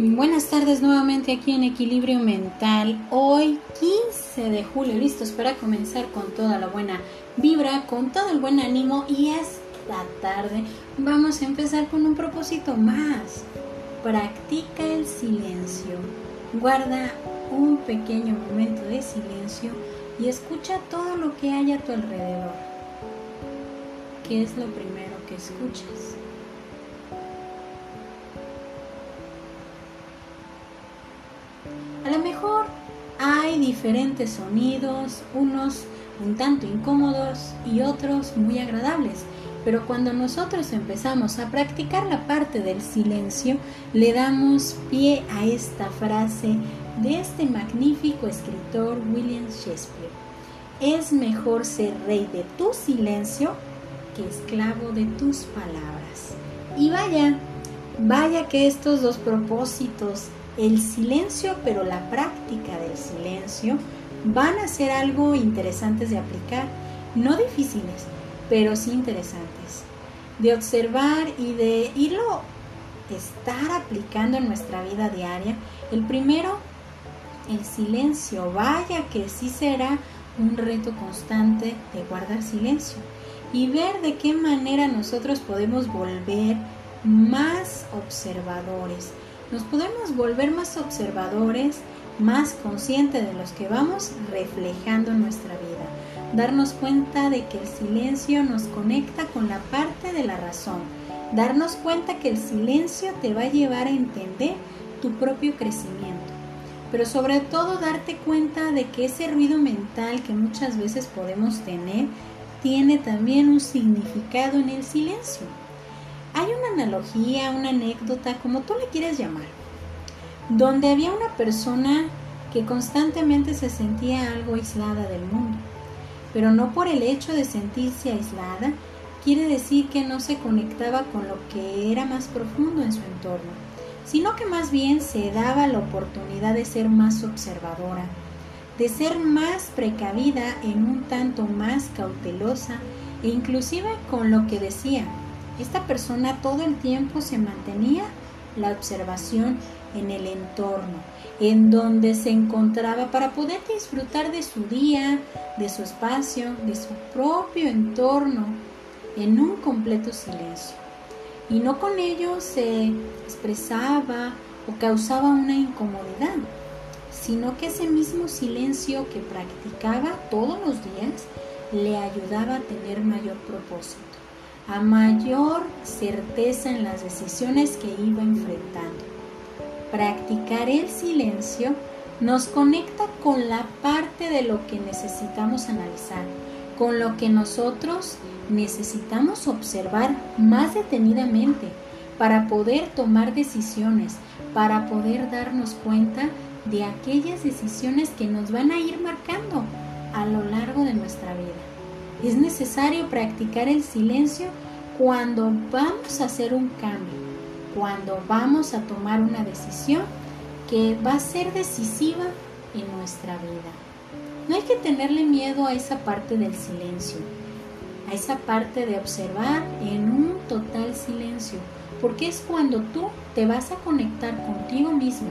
Buenas tardes nuevamente aquí en Equilibrio Mental. Hoy 15 de julio, listos para comenzar con toda la buena vibra, con todo el buen ánimo y esta tarde vamos a empezar con un propósito más. Practica el silencio. Guarda un pequeño momento de silencio y escucha todo lo que hay a tu alrededor. ¿Qué es lo primero que escuchas? A lo mejor hay diferentes sonidos, unos un tanto incómodos y otros muy agradables, pero cuando nosotros empezamos a practicar la parte del silencio, le damos pie a esta frase de este magnífico escritor William Shakespeare. Es mejor ser rey de tu silencio que esclavo de tus palabras. Y vaya, vaya que estos dos propósitos el silencio, pero la práctica del silencio, van a ser algo interesantes de aplicar, no difíciles, pero sí interesantes, de observar y de irlo estar aplicando en nuestra vida diaria. El primero, el silencio, vaya que sí será un reto constante de guardar silencio y ver de qué manera nosotros podemos volver más observadores, nos podemos volver más observadores, más conscientes de los que vamos reflejando en nuestra vida. Darnos cuenta de que el silencio nos conecta con la parte de la razón. Darnos cuenta que el silencio te va a llevar a entender tu propio crecimiento. Pero sobre todo darte cuenta de que ese ruido mental que muchas veces podemos tener tiene también un significado en el silencio. Hay una analogía, una anécdota, como tú le quieres llamar, donde había una persona que constantemente se sentía algo aislada del mundo, pero no por el hecho de sentirse aislada, quiere decir que no se conectaba con lo que era más profundo en su entorno, sino que más bien se daba la oportunidad de ser más observadora, de ser más precavida en un tanto más cautelosa e inclusive con lo que decía, esta persona todo el tiempo se mantenía la observación en el entorno, en donde se encontraba para poder disfrutar de su día, de su espacio, de su propio entorno, en un completo silencio. Y no con ello se expresaba o causaba una incomodidad, sino que ese mismo silencio que practicaba todos los días le ayudaba a tener mayor propósito a mayor certeza en las decisiones que iba enfrentando. Practicar el silencio nos conecta con la parte de lo que necesitamos analizar, con lo que nosotros necesitamos observar más detenidamente para poder tomar decisiones, para poder darnos cuenta de aquellas decisiones que nos van a ir marcando a lo largo de nuestra vida. Es necesario practicar el silencio cuando vamos a hacer un cambio, cuando vamos a tomar una decisión que va a ser decisiva en nuestra vida. No hay que tenerle miedo a esa parte del silencio, a esa parte de observar en un total silencio, porque es cuando tú te vas a conectar contigo mismo,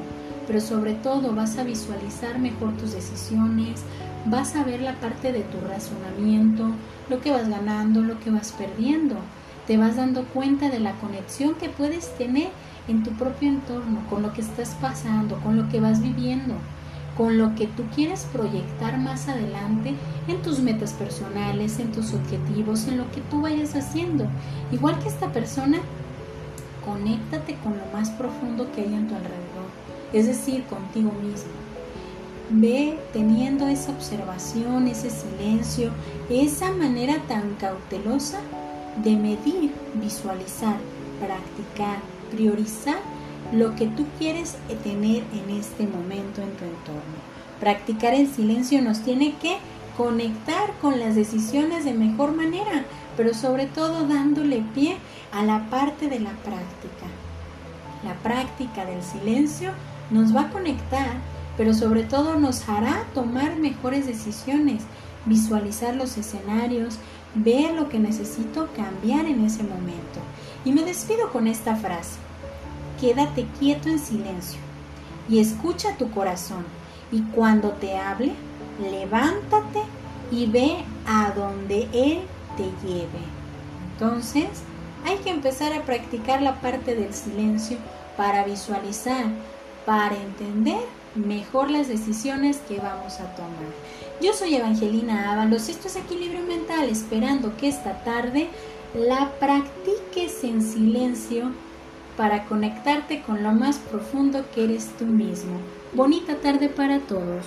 pero sobre todo vas a visualizar mejor tus decisiones, vas a ver la parte de tu razonamiento, lo que vas ganando, lo que vas perdiendo. Te vas dando cuenta de la conexión que puedes tener en tu propio entorno, con lo que estás pasando, con lo que vas viviendo, con lo que tú quieres proyectar más adelante en tus metas personales, en tus objetivos, en lo que tú vayas haciendo. Igual que esta persona, conéctate con lo más profundo que hay en tu alrededor, es decir, contigo mismo. Ve teniendo esa observación, ese silencio, esa manera tan cautelosa de medir, visualizar, practicar, priorizar lo que tú quieres tener en este momento en tu entorno. Practicar el silencio nos tiene que conectar con las decisiones de mejor manera, pero sobre todo dándole pie a la parte de la práctica. La práctica del silencio nos va a conectar pero sobre todo nos hará tomar mejores decisiones, visualizar los escenarios, ver lo que necesito cambiar en ese momento. Y me despido con esta frase. quédate quieto en silencio y escucha tu corazón. Y cuando te hable, levántate y ve a donde Él te lleve. Entonces, hay que empezar a practicar la parte del silencio para visualizar, para entender mejor las decisiones que vamos a tomar. Yo soy Evangelina Ábalos, esto es Equilibrio Mental, esperando que esta tarde la practiques en silencio para conectarte con lo más profundo que eres tú mismo. Bonita tarde para todos.